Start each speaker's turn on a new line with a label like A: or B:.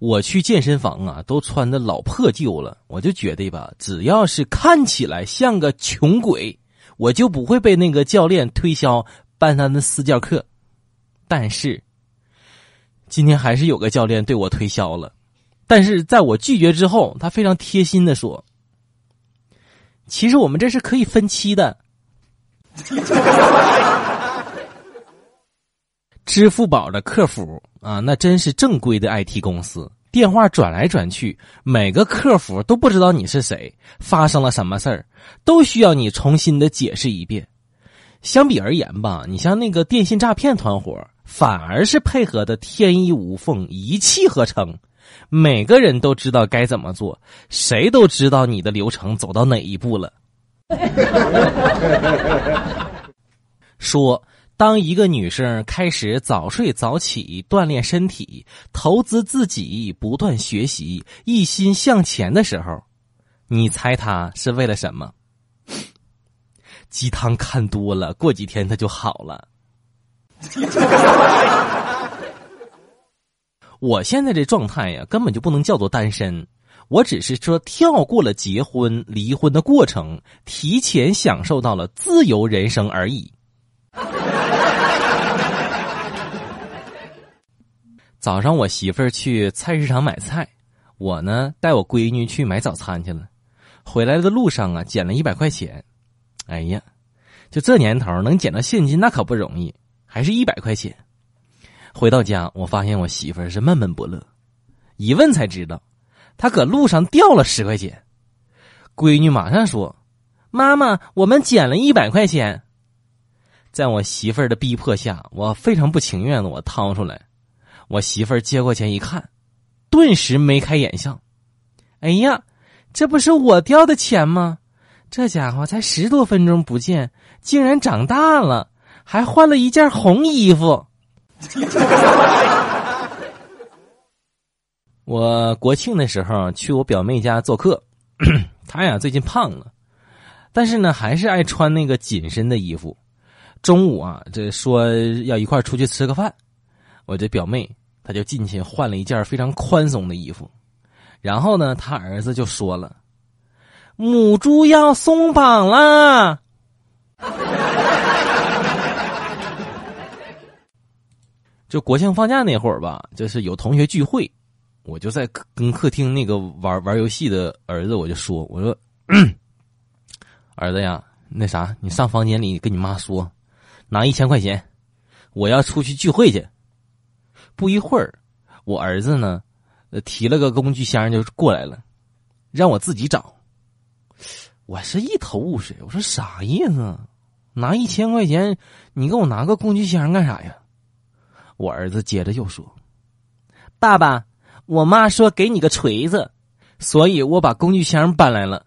A: 我去健身房啊，都穿的老破旧了，我就觉得吧，只要是看起来像个穷鬼，我就不会被那个教练推销办他的私教课。但是今天还是有个教练对我推销了，但是在我拒绝之后，他非常贴心的说：“其实我们这是可以分期的。”支付宝的客服啊，那真是正规的 IT 公司。电话转来转去，每个客服都不知道你是谁，发生了什么事儿，都需要你重新的解释一遍。相比而言吧，你像那个电信诈骗团伙，反而是配合的天衣无缝，一气呵成。每个人都知道该怎么做，谁都知道你的流程走到哪一步了。说。当一个女生开始早睡早起锻炼身体，投资自己，不断学习，一心向前的时候，你猜她是为了什么？鸡汤看多了，过几天她就好了。我现在这状态呀，根本就不能叫做单身，我只是说跳过了结婚、离婚的过程，提前享受到了自由人生而已。早上我媳妇儿去菜市场买菜，我呢带我闺女去买早餐去了。回来的路上啊，捡了一百块钱。哎呀，就这年头能捡到现金那可不容易，还是一百块钱。回到家，我发现我媳妇儿是闷闷不乐。一问才知道，她搁路上掉了十块钱。闺女马上说：“妈妈，我们捡了一百块钱。”在我媳妇儿的逼迫下，我非常不情愿的，我掏出来。我媳妇儿接过钱一看，顿时眉开眼笑。哎呀，这不是我掉的钱吗？这家伙才十多分钟不见，竟然长大了，还换了一件红衣服。我国庆的时候去我表妹家做客，她呀最近胖了，但是呢还是爱穿那个紧身的衣服。中午啊，这说要一块出去吃个饭，我这表妹。他就进去换了一件非常宽松的衣服，然后呢，他儿子就说了：“母猪要松绑了。”就国庆放假那会儿吧，就是有同学聚会，我就在跟客厅那个玩玩游戏的儿子，我就说：“我说，儿子呀，那啥，你上房间里跟你妈说，拿一千块钱，我要出去聚会去。”不一会儿，我儿子呢，提了个工具箱就过来了，让我自己找。我是一头雾水，我说啥意思？拿一千块钱，你给我拿个工具箱干啥呀？我儿子接着又说：“爸爸，我妈说给你个锤子，所以我把工具箱搬来了。”